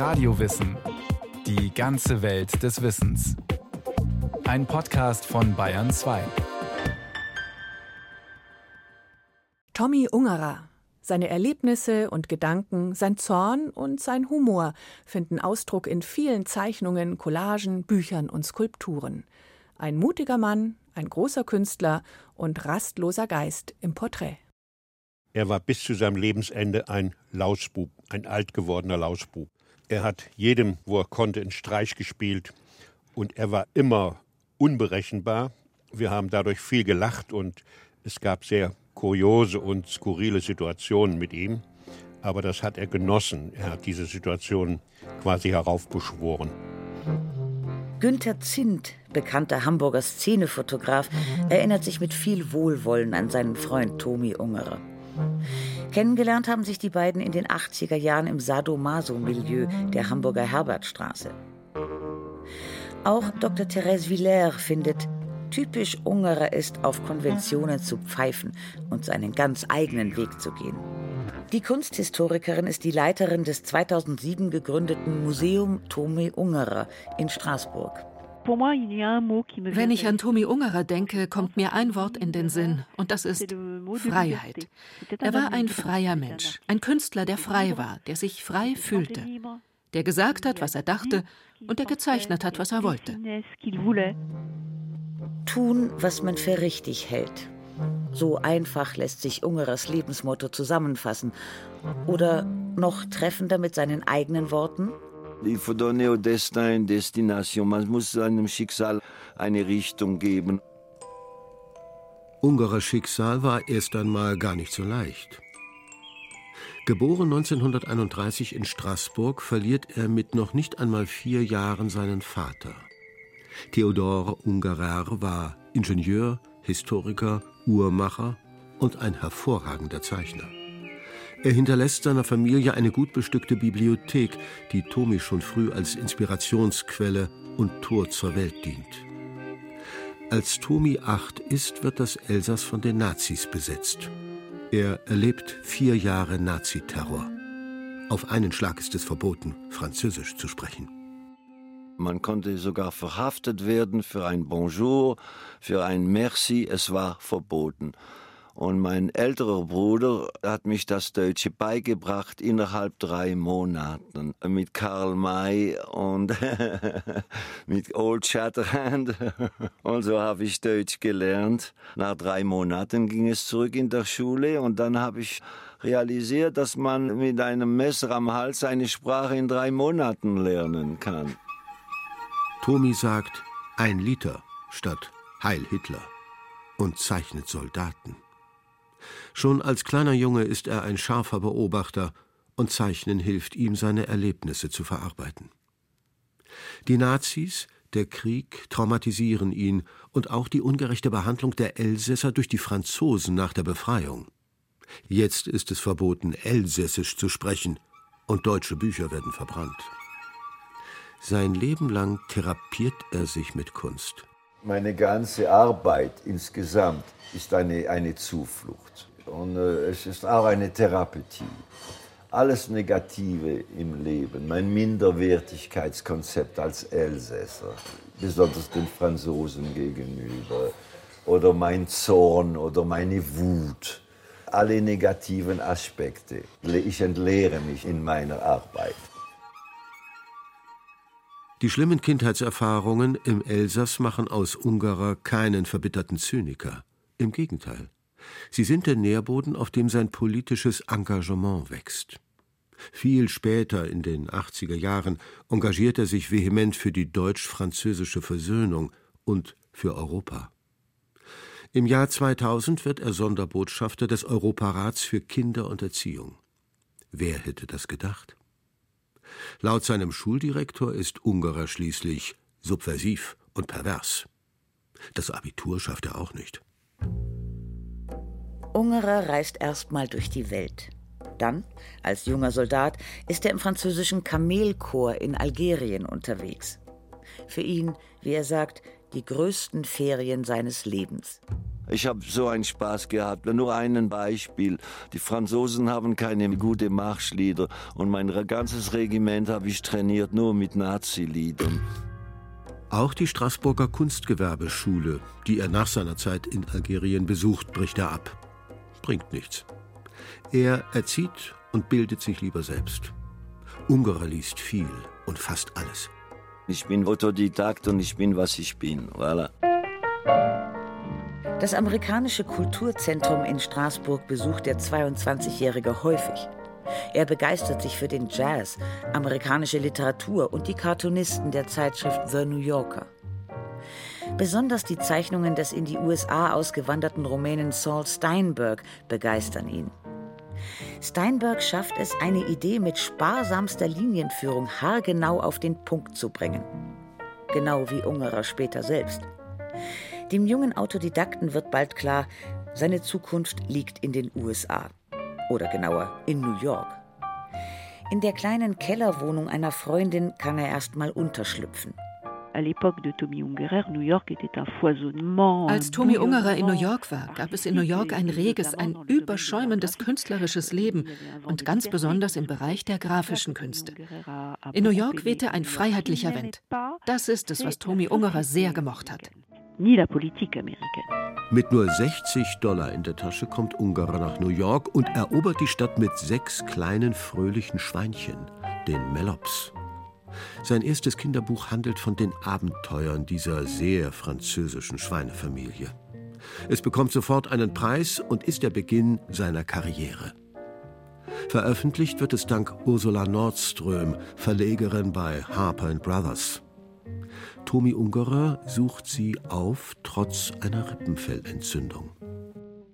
Radiowissen. Die ganze Welt des Wissens. Ein Podcast von Bayern 2. Tommy Ungerer. Seine Erlebnisse und Gedanken, sein Zorn und sein Humor finden Ausdruck in vielen Zeichnungen, Collagen, Büchern und Skulpturen. Ein mutiger Mann, ein großer Künstler und rastloser Geist im Porträt. Er war bis zu seinem Lebensende ein Lausbub, ein alt gewordener Lausbub. Er hat jedem, wo er konnte, einen Streich gespielt und er war immer unberechenbar. Wir haben dadurch viel gelacht und es gab sehr kuriose und skurrile Situationen mit ihm. Aber das hat er genossen. Er hat diese Situation quasi heraufbeschworen. Günther Zint, bekannter Hamburger Szenefotograf, erinnert sich mit viel Wohlwollen an seinen Freund Tomi Ungerer. Kennengelernt haben sich die beiden in den 80er Jahren im Sadomaso-Milieu der Hamburger Herbertstraße. Auch Dr. Therese Villers findet, typisch Ungerer ist, auf Konventionen zu pfeifen und seinen ganz eigenen Weg zu gehen. Die Kunsthistorikerin ist die Leiterin des 2007 gegründeten Museum Tome Ungerer in Straßburg. Wenn ich an Tomi Ungerer denke, kommt mir ein Wort in den Sinn, und das ist Freiheit. Er war ein freier Mensch, ein Künstler, der frei war, der sich frei fühlte, der gesagt hat, was er dachte, und der gezeichnet hat, was er wollte. Tun, was man für richtig hält. So einfach lässt sich Ungerers Lebensmotto zusammenfassen. Oder noch treffender mit seinen eigenen Worten. Il faut donner au destin une destination. Man muss seinem Schicksal eine Richtung geben. Ungerers Schicksal war erst einmal gar nicht so leicht. Geboren 1931 in Straßburg, verliert er mit noch nicht einmal vier Jahren seinen Vater. Theodor Ungerer war Ingenieur, Historiker, Uhrmacher und ein hervorragender Zeichner. Er hinterlässt seiner Familie eine gut bestückte Bibliothek, die Tomi schon früh als Inspirationsquelle und Tor zur Welt dient. Als Tomi acht ist, wird das Elsass von den Nazis besetzt. Er erlebt vier Jahre Naziterror. Auf einen Schlag ist es verboten, Französisch zu sprechen. Man konnte sogar verhaftet werden für ein Bonjour, für ein Merci. Es war verboten. Und mein älterer Bruder hat mich das Deutsche beigebracht innerhalb drei Monaten mit Karl May und mit Old Shatterhand. Und so habe ich Deutsch gelernt. Nach drei Monaten ging es zurück in der Schule und dann habe ich realisiert, dass man mit einem Messer am Hals eine Sprache in drei Monaten lernen kann. Tomi sagt ein Liter statt Heil Hitler und zeichnet Soldaten. Schon als kleiner Junge ist er ein scharfer Beobachter und Zeichnen hilft ihm, seine Erlebnisse zu verarbeiten. Die Nazis, der Krieg traumatisieren ihn und auch die ungerechte Behandlung der Elsässer durch die Franzosen nach der Befreiung. Jetzt ist es verboten, Elsässisch zu sprechen und deutsche Bücher werden verbrannt. Sein Leben lang therapiert er sich mit Kunst. Meine ganze Arbeit insgesamt ist eine, eine Zuflucht. Und äh, es ist auch eine Therapie. Alles Negative im Leben, mein Minderwertigkeitskonzept als Elsässer, besonders den Franzosen gegenüber, oder mein Zorn oder meine Wut, alle negativen Aspekte. Ich entleere mich in meiner Arbeit. Die schlimmen Kindheitserfahrungen im Elsass machen aus Ungarer keinen verbitterten Zyniker. Im Gegenteil. Sie sind der Nährboden, auf dem sein politisches Engagement wächst. Viel später, in den 80er Jahren, engagiert er sich vehement für die deutsch-französische Versöhnung und für Europa. Im Jahr 2000 wird er Sonderbotschafter des Europarats für Kinder und Erziehung. Wer hätte das gedacht? Laut seinem Schuldirektor ist Ungarer schließlich subversiv und pervers. Das Abitur schafft er auch nicht. Ungerer reist erstmal durch die Welt. Dann, als junger Soldat, ist er im französischen Kamelkorps in Algerien unterwegs. Für ihn, wie er sagt, die größten Ferien seines Lebens. Ich habe so einen Spaß gehabt. Nur ein Beispiel. Die Franzosen haben keine guten Marschlieder und mein ganzes Regiment habe ich trainiert nur mit Nazi-Liedern. Auch die Straßburger Kunstgewerbeschule, die er nach seiner Zeit in Algerien besucht, bricht er ab. Bringt nichts. Er erzieht und bildet sich lieber selbst. Ungarer liest viel und fast alles. Ich bin Autodidakt und ich bin, was ich bin. Voilà. Das amerikanische Kulturzentrum in Straßburg besucht der 22-Jährige häufig. Er begeistert sich für den Jazz, amerikanische Literatur und die Cartoonisten der Zeitschrift The New Yorker. Besonders die Zeichnungen des in die USA ausgewanderten Rumänen Saul Steinberg begeistern ihn. Steinberg schafft es, eine Idee mit sparsamster Linienführung haargenau auf den Punkt zu bringen. Genau wie Ungerer später selbst. Dem jungen Autodidakten wird bald klar, seine Zukunft liegt in den USA. Oder genauer in New York. In der kleinen Kellerwohnung einer Freundin kann er erst mal unterschlüpfen. Als Tommy Ungerer in New York war, gab es in New York ein reges, ein überschäumendes künstlerisches Leben und ganz besonders im Bereich der grafischen Künste. In New York wehte ein freiheitlicher Wind. Das ist es, was Tommy Ungerer sehr gemocht hat ni la politique américaine. Mit nur 60 Dollar in der Tasche kommt Ungarer nach New York und erobert die Stadt mit sechs kleinen fröhlichen Schweinchen, den Melops. Sein erstes Kinderbuch handelt von den Abenteuern dieser sehr französischen Schweinefamilie. Es bekommt sofort einen Preis und ist der Beginn seiner Karriere. Veröffentlicht wird es dank Ursula Nordström, Verlegerin bei Harper Brothers. Tomi Ungerer sucht sie auf, trotz einer Rippenfellentzündung.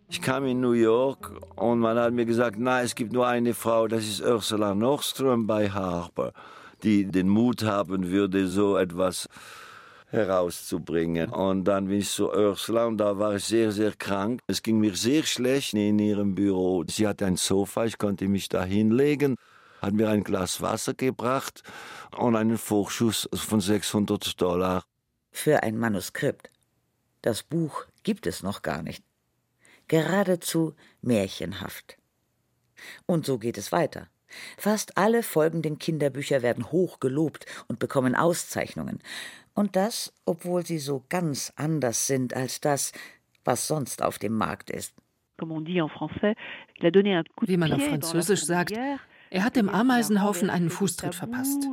Ich kam in New York und man hat mir gesagt, na, es gibt nur eine Frau, das ist Ursula Nordström bei Harper, die den Mut haben würde, so etwas herauszubringen. Und dann bin ich zu Ursula und da war ich sehr, sehr krank. Es ging mir sehr schlecht in ihrem Büro. Sie hatte ein Sofa, ich konnte mich da hinlegen hat mir ein Glas Wasser gebracht und einen Vorschuss von 600 Dollar. Für ein Manuskript. Das Buch gibt es noch gar nicht. Geradezu märchenhaft. Und so geht es weiter. Fast alle folgenden Kinderbücher werden hoch gelobt und bekommen Auszeichnungen. Und das, obwohl sie so ganz anders sind als das, was sonst auf dem Markt ist. Wie man auf Französisch sagt, er hat dem Ameisenhaufen einen Fußtritt verpasst.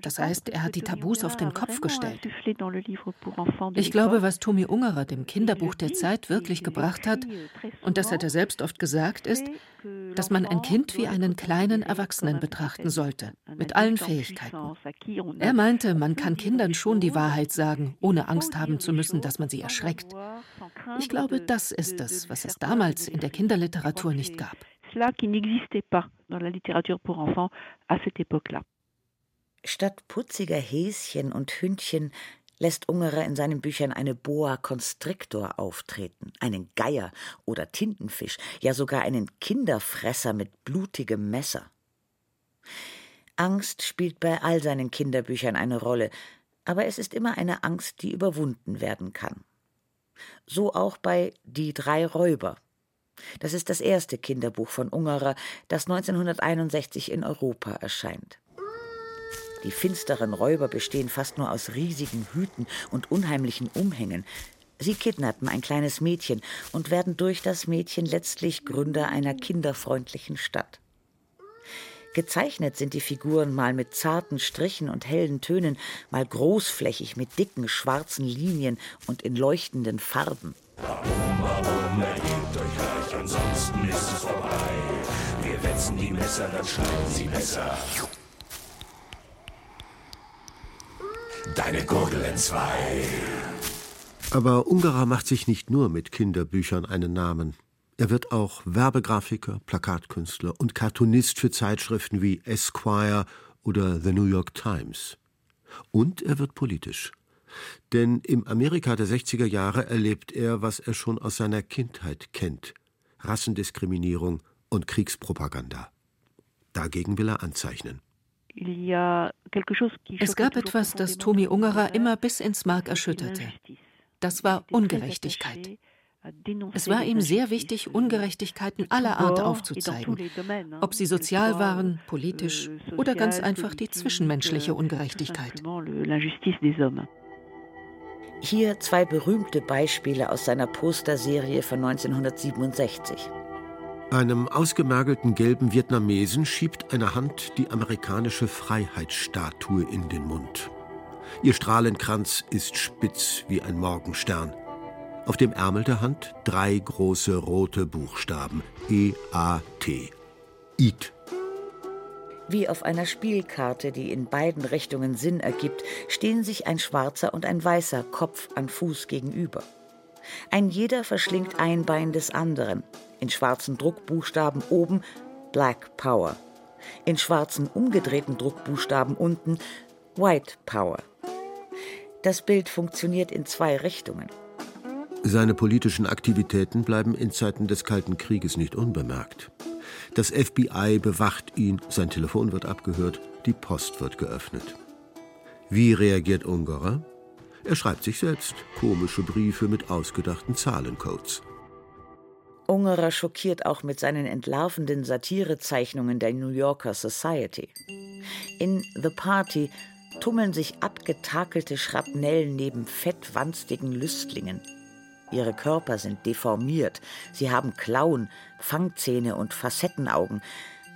Das heißt, er hat die Tabus auf den Kopf gestellt. Ich glaube, was Tommy Ungerer dem Kinderbuch der Zeit wirklich gebracht hat, und das hat er selbst oft gesagt, ist, dass man ein Kind wie einen kleinen Erwachsenen betrachten sollte, mit allen Fähigkeiten. Er meinte, man kann Kindern schon die Wahrheit sagen, ohne Angst haben zu müssen, dass man sie erschreckt. Ich glaube, das ist es, was es damals in der Kinderliteratur nicht gab cela qui n'existait pas dans la littérature pour enfants à cette époque-là. Statt putziger Häschen und Hündchen lässt Ungerer in seinen Büchern eine Boa Constrictor auftreten, einen Geier oder Tintenfisch, ja sogar einen Kinderfresser mit blutigem Messer. Angst spielt bei all seinen Kinderbüchern eine Rolle, aber es ist immer eine Angst, die überwunden werden kann. So auch bei Die drei Räuber das ist das erste Kinderbuch von Ungerer, das 1961 in Europa erscheint. Die finsteren Räuber bestehen fast nur aus riesigen Hüten und unheimlichen Umhängen. Sie kidnappen ein kleines Mädchen und werden durch das Mädchen letztlich Gründer einer kinderfreundlichen Stadt. Gezeichnet sind die Figuren mal mit zarten Strichen und hellen Tönen, mal großflächig mit dicken schwarzen Linien und in leuchtenden Farben. Warum, warum, ergebt euch reich, ansonsten ist es vorbei. Wir wetzen die Messer, dann schneiden sie besser. Deine Gurgel entzwei. Aber Ungarer macht sich nicht nur mit Kinderbüchern einen Namen. Er wird auch Werbegrafiker, Plakatkünstler und Cartoonist für Zeitschriften wie Esquire oder The New York Times. Und er wird politisch. Denn im Amerika der 60er Jahre erlebt er, was er schon aus seiner Kindheit kennt: Rassendiskriminierung und Kriegspropaganda. Dagegen will er anzeichnen. Es gab etwas, das Tommy Ungerer immer bis ins Mark erschütterte. Das war Ungerechtigkeit. Es war ihm sehr wichtig, Ungerechtigkeiten aller Art aufzuzeigen, ob sie sozial waren, politisch oder ganz einfach die zwischenmenschliche Ungerechtigkeit. Hier zwei berühmte Beispiele aus seiner Posterserie von 1967. Einem ausgemergelten gelben Vietnamesen schiebt eine Hand die amerikanische Freiheitsstatue in den Mund. Ihr Strahlenkranz ist spitz wie ein Morgenstern. Auf dem Ärmel der Hand drei große rote Buchstaben E-A-T. Eat. Wie auf einer Spielkarte, die in beiden Richtungen Sinn ergibt, stehen sich ein schwarzer und ein weißer Kopf an Fuß gegenüber. Ein jeder verschlingt ein Bein des anderen. In schwarzen Druckbuchstaben oben Black Power. In schwarzen umgedrehten Druckbuchstaben unten White Power. Das Bild funktioniert in zwei Richtungen. Seine politischen Aktivitäten bleiben in Zeiten des Kalten Krieges nicht unbemerkt. Das FBI bewacht ihn, sein Telefon wird abgehört, die Post wird geöffnet. Wie reagiert Ungerer? Er schreibt sich selbst komische Briefe mit ausgedachten Zahlencodes. Ungerer schockiert auch mit seinen entlarvenden Satirezeichnungen der New Yorker Society. In The Party tummeln sich abgetakelte Schrapnellen neben fettwanstigen Lüstlingen. Ihre Körper sind deformiert, sie haben Klauen, Fangzähne und Facettenaugen.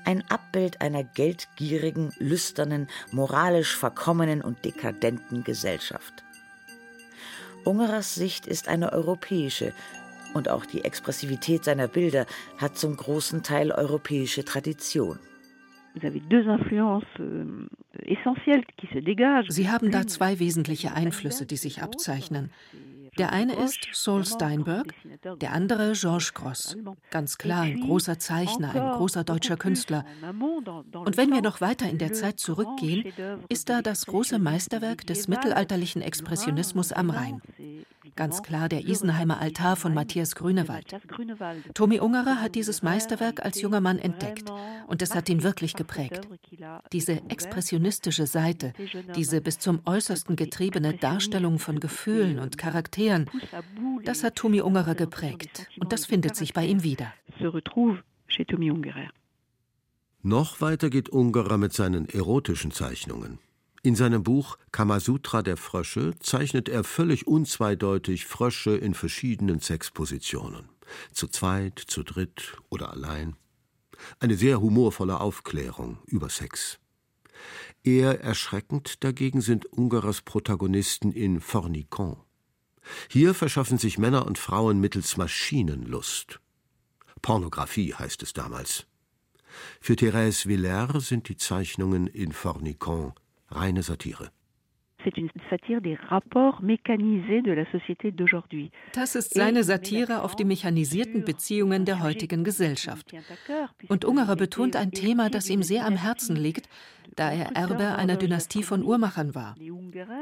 Ein Abbild einer geldgierigen, lüsternen, moralisch verkommenen und dekadenten Gesellschaft. Ungerers Sicht ist eine europäische, und auch die Expressivität seiner Bilder hat zum großen Teil europäische Tradition. Euh, sie haben da zwei wesentliche Einflüsse, die sich abzeichnen. Der eine ist Saul Steinberg, der andere Georges Gross. Ganz klar, ein großer Zeichner, ein großer deutscher Künstler. Und wenn wir noch weiter in der Zeit zurückgehen, ist da das große Meisterwerk des mittelalterlichen Expressionismus am Rhein. Ganz klar der Isenheimer Altar von Matthias Grünewald. Tommy Ungerer hat dieses Meisterwerk als junger Mann entdeckt und es hat ihn wirklich geprägt. Diese expressionistische Seite, diese bis zum Äußersten getriebene Darstellung von Gefühlen und Charakteren, das hat Tommy Ungerer geprägt und das findet sich bei ihm wieder. Noch weiter geht Ungerer mit seinen erotischen Zeichnungen. In seinem Buch Kamasutra der Frösche zeichnet er völlig unzweideutig Frösche in verschiedenen Sexpositionen. Zu zweit, zu dritt oder allein. Eine sehr humorvolle Aufklärung über Sex. Eher erschreckend dagegen sind Ungarers Protagonisten in Fornicon. Hier verschaffen sich Männer und Frauen mittels Maschinenlust. Pornografie heißt es damals. Für Thérèse Villers sind die Zeichnungen in Fornicon reine Satire. Das ist seine Satire auf die mechanisierten Beziehungen der heutigen Gesellschaft. Und Ungerer betont ein Thema, das ihm sehr am Herzen liegt, da er Erbe einer Dynastie von Uhrmachern war.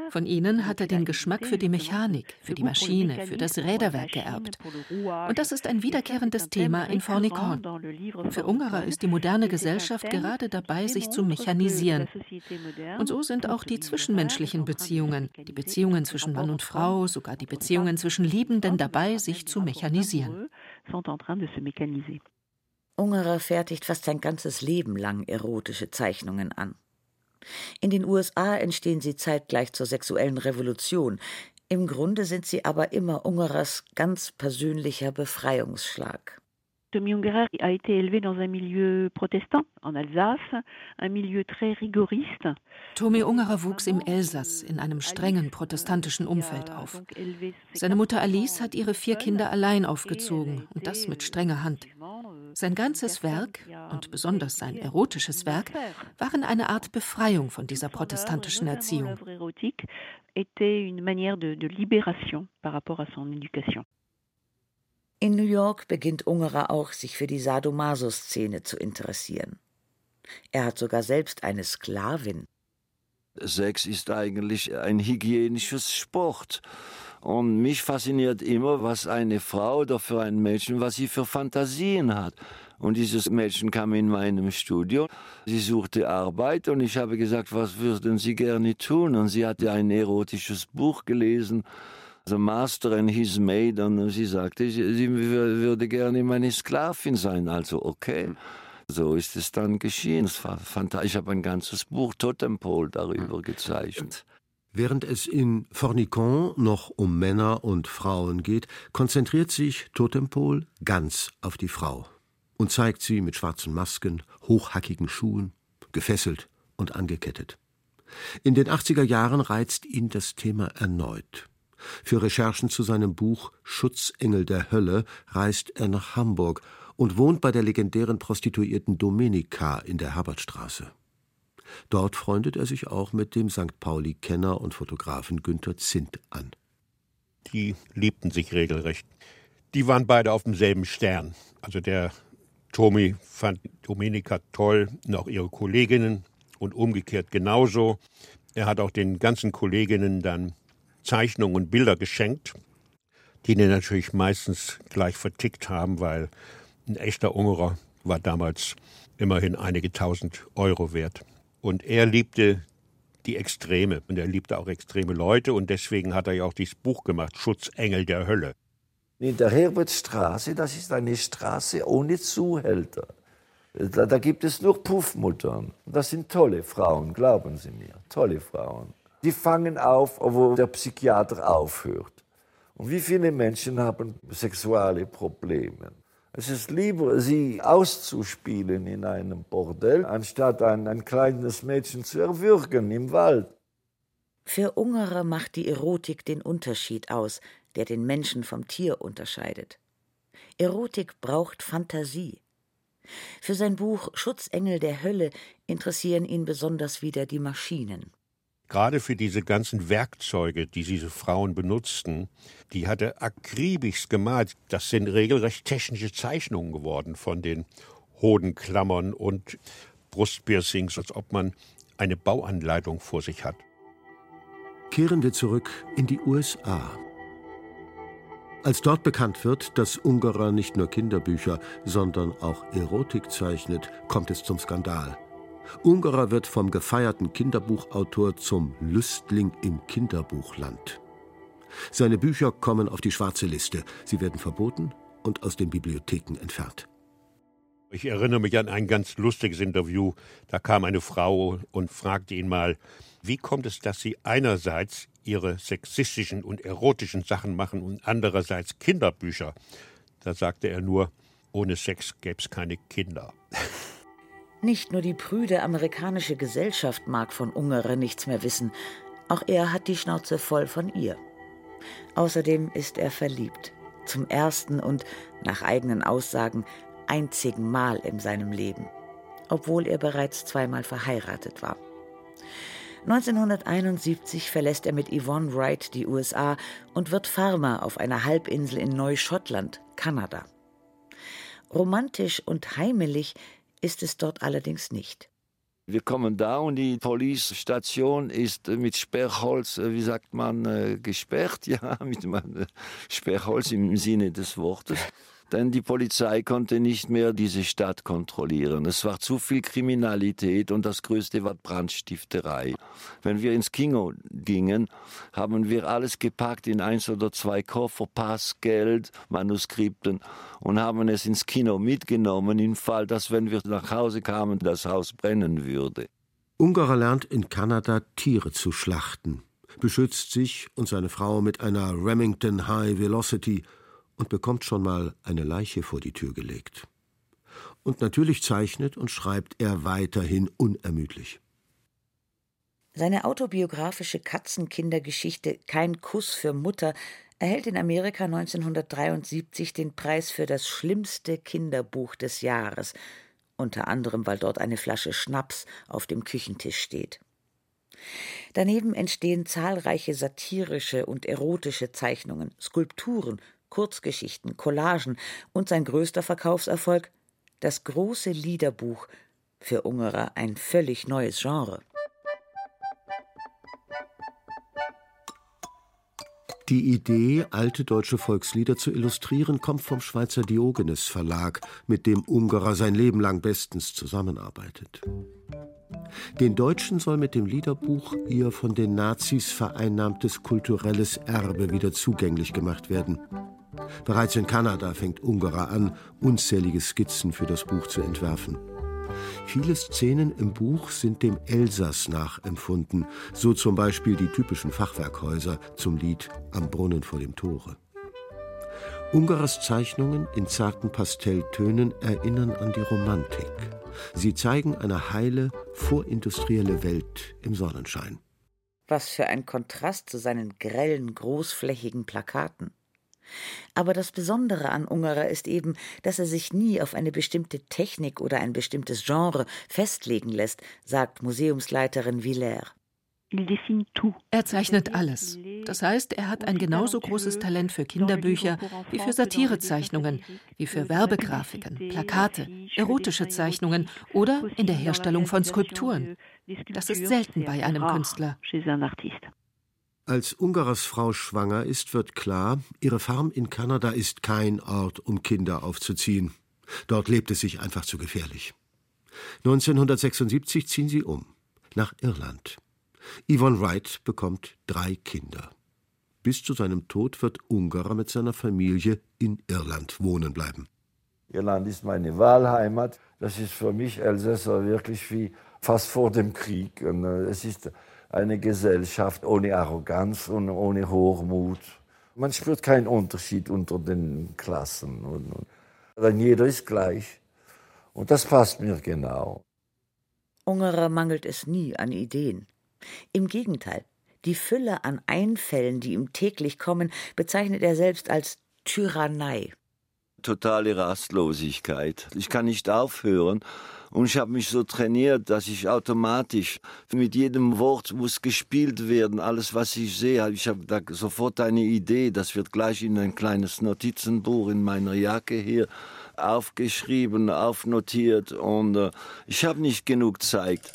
Von ihnen hat er den Geschmack für die Mechanik, für die Maschine, für das Räderwerk geerbt. Und das ist ein wiederkehrendes Thema in Fornicon. Für Ungerer ist die moderne Gesellschaft gerade dabei, sich zu mechanisieren. Und so sind auch die zwischenmenschlichen Beziehungen, die Beziehungen zwischen Mann und Frau, sogar die Beziehungen zwischen Liebenden dabei, sich zu mechanisieren. Ungerer fertigt fast sein ganzes Leben lang erotische Zeichnungen an. In den USA entstehen sie zeitgleich zur sexuellen Revolution. Im Grunde sind sie aber immer Ungerers ganz persönlicher Befreiungsschlag. Tommy Ungerer a été élevé dans un milieu protestant en Alsace, un milieu très rigoriste. Tommy Ungerer wuchs im Elsass in einem strengen protestantischen Umfeld auf. Seine Mutter Alice hat ihre vier Kinder allein aufgezogen und das mit strenger Hand. Sein ganzes Werk und besonders sein erotisches Werk waren eine Art Befreiung von dieser protestantischen Erziehung. In New York beginnt Ungerer auch, sich für die Sadomaso-Szene zu interessieren. Er hat sogar selbst eine Sklavin. Sex ist eigentlich ein hygienisches Sport. Und mich fasziniert immer, was eine Frau oder für ein Mädchen, was sie für Fantasien hat. Und dieses Mädchen kam in meinem Studio. Sie suchte Arbeit und ich habe gesagt, was würden Sie gerne tun? Und sie hatte ein erotisches Buch gelesen The Master and His Maid. Und sie sagte, sie würde gerne meine Sklavin sein. Also okay. So ist es dann geschehen. Es war fantastisch. Ich habe ein ganzes Buch Totempol darüber gezeichnet. Während es in Fornicon noch um Männer und Frauen geht, konzentriert sich Totempol ganz auf die Frau und zeigt sie mit schwarzen Masken, hochhackigen Schuhen, gefesselt und angekettet. In den 80er Jahren reizt ihn das Thema erneut. Für Recherchen zu seinem Buch Schutzengel der Hölle reist er nach Hamburg und wohnt bei der legendären Prostituierten Domenica in der Herbertstraße. Dort freundet er sich auch mit dem St. Pauli-Kenner und Fotografen Günther Zint an. Die liebten sich regelrecht. Die waren beide auf demselben Stern. Also der Tommy fand Domenica toll und auch ihre Kolleginnen und umgekehrt genauso. Er hat auch den ganzen Kolleginnen dann Zeichnungen und Bilder geschenkt, die die natürlich meistens gleich vertickt haben, weil ein echter Ungerer war damals immerhin einige tausend Euro wert. Und er liebte die Extreme und er liebte auch extreme Leute und deswegen hat er ja auch dieses Buch gemacht, Schutzengel der Hölle. In der Herbertstraße, das ist eine Straße ohne Zuhälter. Da, da gibt es nur Puffmuttern. Das sind tolle Frauen, glauben Sie mir, tolle Frauen. Die fangen auf, wo der Psychiater aufhört. Und wie viele Menschen haben sexuelle Probleme? Es ist lieber, sie auszuspielen in einem Bordell, anstatt ein, ein kleines Mädchen zu erwürgen im Wald. Für Ungerer macht die Erotik den Unterschied aus, der den Menschen vom Tier unterscheidet. Erotik braucht Fantasie. Für sein Buch Schutzengel der Hölle interessieren ihn besonders wieder die Maschinen gerade für diese ganzen Werkzeuge, die diese Frauen benutzten, die hat er akribisch gemalt. Das sind regelrecht technische Zeichnungen geworden von den Hodenklammern und Brustpiercings, als ob man eine Bauanleitung vor sich hat. Kehren wir zurück in die USA. Als dort bekannt wird, dass Ungarer nicht nur Kinderbücher, sondern auch Erotik zeichnet, kommt es zum Skandal. Ungerer wird vom gefeierten Kinderbuchautor zum Lüstling im Kinderbuchland. Seine Bücher kommen auf die schwarze Liste. Sie werden verboten und aus den Bibliotheken entfernt. Ich erinnere mich an ein ganz lustiges Interview. Da kam eine Frau und fragte ihn mal, wie kommt es, dass Sie einerseits Ihre sexistischen und erotischen Sachen machen und andererseits Kinderbücher? Da sagte er nur, ohne Sex gäbe es keine Kinder. Nicht nur die prüde amerikanische Gesellschaft mag von Ungere nichts mehr wissen, auch er hat die Schnauze voll von ihr. Außerdem ist er verliebt. Zum ersten und, nach eigenen Aussagen, einzigen Mal in seinem Leben, obwohl er bereits zweimal verheiratet war. 1971 verlässt er mit Yvonne Wright die USA und wird Farmer auf einer Halbinsel in Neuschottland, Kanada. Romantisch und heimelig ist es dort allerdings nicht. Wir kommen da und die Polizeistation ist mit Sperrholz, äh, wie sagt man, äh, gesperrt, ja, mit Sperrholz im Sinne des Wortes denn die Polizei konnte nicht mehr diese Stadt kontrollieren. Es war zu viel Kriminalität und das Größte war Brandstifterei. Wenn wir ins Kino gingen, haben wir alles gepackt in eins oder zwei Koffer, Pass, Geld, Manuskripten und haben es ins Kino mitgenommen, im Fall, dass wenn wir nach Hause kamen, das Haus brennen würde. Ungarer lernt in Kanada Tiere zu schlachten, beschützt sich und seine Frau mit einer Remington High Velocity und bekommt schon mal eine Leiche vor die Tür gelegt. Und natürlich zeichnet und schreibt er weiterhin unermüdlich. Seine autobiografische Katzenkindergeschichte Kein Kuss für Mutter erhält in Amerika 1973 den Preis für das schlimmste Kinderbuch des Jahres, unter anderem weil dort eine Flasche Schnaps auf dem Küchentisch steht. Daneben entstehen zahlreiche satirische und erotische Zeichnungen, Skulpturen Kurzgeschichten, Collagen und sein größter Verkaufserfolg das große Liederbuch, für Ungerer ein völlig neues Genre. Die Idee, alte deutsche Volkslieder zu illustrieren, kommt vom Schweizer Diogenes Verlag, mit dem Ungerer sein Leben lang bestens zusammenarbeitet. Den Deutschen soll mit dem Liederbuch ihr von den Nazis vereinnahmtes kulturelles Erbe wieder zugänglich gemacht werden. Bereits in Kanada fängt Ungarer an, unzählige Skizzen für das Buch zu entwerfen. Viele Szenen im Buch sind dem Elsass nachempfunden, so zum Beispiel die typischen Fachwerkhäuser zum Lied Am Brunnen vor dem Tore. Ungarers Zeichnungen in zarten Pastelltönen erinnern an die Romantik. Sie zeigen eine heile, vorindustrielle Welt im Sonnenschein. Was für ein Kontrast zu seinen grellen, großflächigen Plakaten. Aber das Besondere an Ungerer ist eben, dass er sich nie auf eine bestimmte Technik oder ein bestimmtes Genre festlegen lässt, sagt Museumsleiterin Villers. Er zeichnet alles. Das heißt, er hat ein genauso großes Talent für Kinderbücher wie für Satirezeichnungen, wie für Werbegrafiken, Plakate, erotische Zeichnungen oder in der Herstellung von Skulpturen. Das ist selten bei einem Künstler. Als Ungarers Frau schwanger ist, wird klar, ihre Farm in Kanada ist kein Ort, um Kinder aufzuziehen. Dort lebt es sich einfach zu gefährlich. 1976 ziehen sie um nach Irland. Yvonne Wright bekommt drei Kinder. Bis zu seinem Tod wird Ungarer mit seiner Familie in Irland wohnen bleiben. Irland ist meine Wahlheimat. Das ist für mich Elsässer wirklich wie fast vor dem Krieg. Und äh, es ist eine Gesellschaft ohne Arroganz und ohne Hochmut. Man spürt keinen Unterschied unter den Klassen. Und, denn jeder ist gleich. Und das passt mir genau. Ungerer mangelt es nie an Ideen. Im Gegenteil, die Fülle an Einfällen, die ihm täglich kommen, bezeichnet er selbst als Tyrannei. Totale Rastlosigkeit. Ich kann nicht aufhören. Und ich habe mich so trainiert, dass ich automatisch mit jedem Wort muss gespielt werden. Alles, was ich sehe, ich habe da sofort eine Idee. Das wird gleich in ein kleines Notizenbuch in meiner Jacke hier aufgeschrieben, aufnotiert. Und äh, ich habe nicht genug Zeit.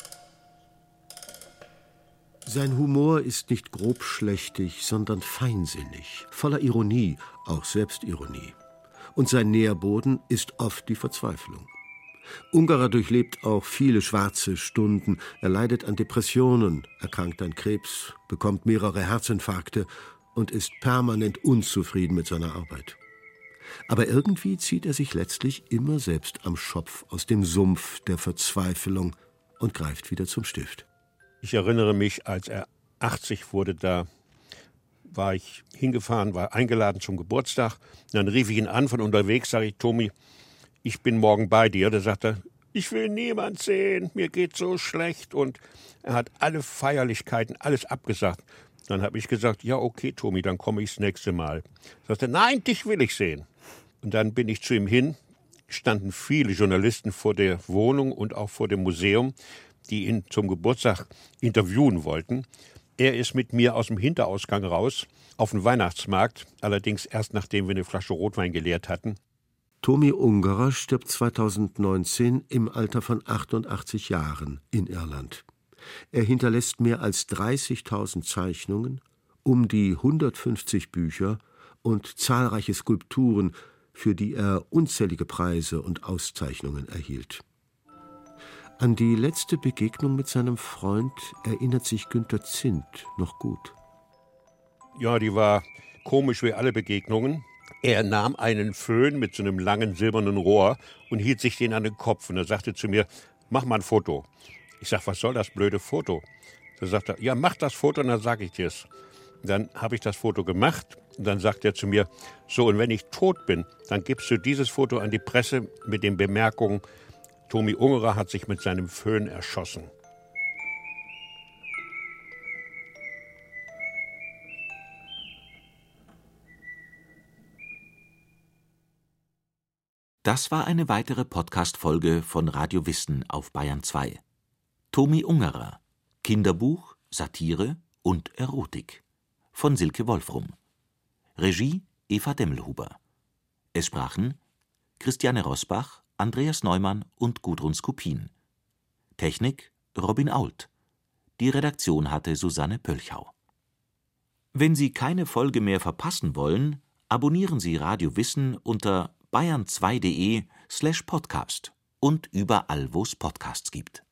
Sein Humor ist nicht grobschlächtig, sondern feinsinnig, voller Ironie, auch Selbstironie. Und sein Nährboden ist oft die Verzweiflung. Ungarer durchlebt auch viele schwarze Stunden. Er leidet an Depressionen, erkrankt an Krebs, bekommt mehrere Herzinfarkte und ist permanent unzufrieden mit seiner Arbeit. Aber irgendwie zieht er sich letztlich immer selbst am Schopf aus dem Sumpf der Verzweiflung und greift wieder zum Stift. Ich erinnere mich, als er 80 wurde, da war ich hingefahren, war eingeladen zum Geburtstag. Dann rief ich ihn an von unterwegs, sage ich, Tomi, ich bin morgen bei dir. Da sagt er, ich will niemand sehen, mir geht so schlecht. Und er hat alle Feierlichkeiten, alles abgesagt. Dann habe ich gesagt, ja, okay, Tomi, dann komme ich das nächste Mal. Sagt er, nein, dich will ich sehen. Und dann bin ich zu ihm hin, standen viele Journalisten vor der Wohnung und auch vor dem Museum, die ihn zum Geburtstag interviewen wollten. Er ist mit mir aus dem Hinterausgang raus auf den Weihnachtsmarkt, allerdings erst nachdem wir eine Flasche Rotwein geleert hatten. Tomi Ungerer stirbt 2019 im Alter von 88 Jahren in Irland. Er hinterlässt mehr als 30.000 Zeichnungen, um die 150 Bücher und zahlreiche Skulpturen, für die er unzählige Preise und Auszeichnungen erhielt. An die letzte Begegnung mit seinem Freund erinnert sich Günter Zint noch gut. Ja, die war komisch wie alle Begegnungen. Er nahm einen Föhn mit so einem langen silbernen Rohr und hielt sich den an den Kopf. Und er sagte zu mir, mach mal ein Foto. Ich sag, was soll das blöde Foto? Da sagt er, ja, mach das Foto und dann sag ich dir's. Dann habe ich das Foto gemacht und dann sagt er zu mir, so, und wenn ich tot bin, dann gibst du dieses Foto an die Presse mit den Bemerkungen, Tomi Ungerer hat sich mit seinem Föhn erschossen. Das war eine weitere Podcast-Folge von Radio Wissen auf Bayern 2. Tomi Ungerer. Kinderbuch, Satire und Erotik. Von Silke Wolfrum. Regie Eva Demmelhuber. Es sprachen Christiane Rosbach, Andreas Neumann und Gudrun Skupin. Technik Robin Ault. Die Redaktion hatte Susanne Pölchau. Wenn Sie keine Folge mehr verpassen wollen, abonnieren Sie Radio Wissen unter bayern2.de slash podcast und überall, wo es Podcasts gibt.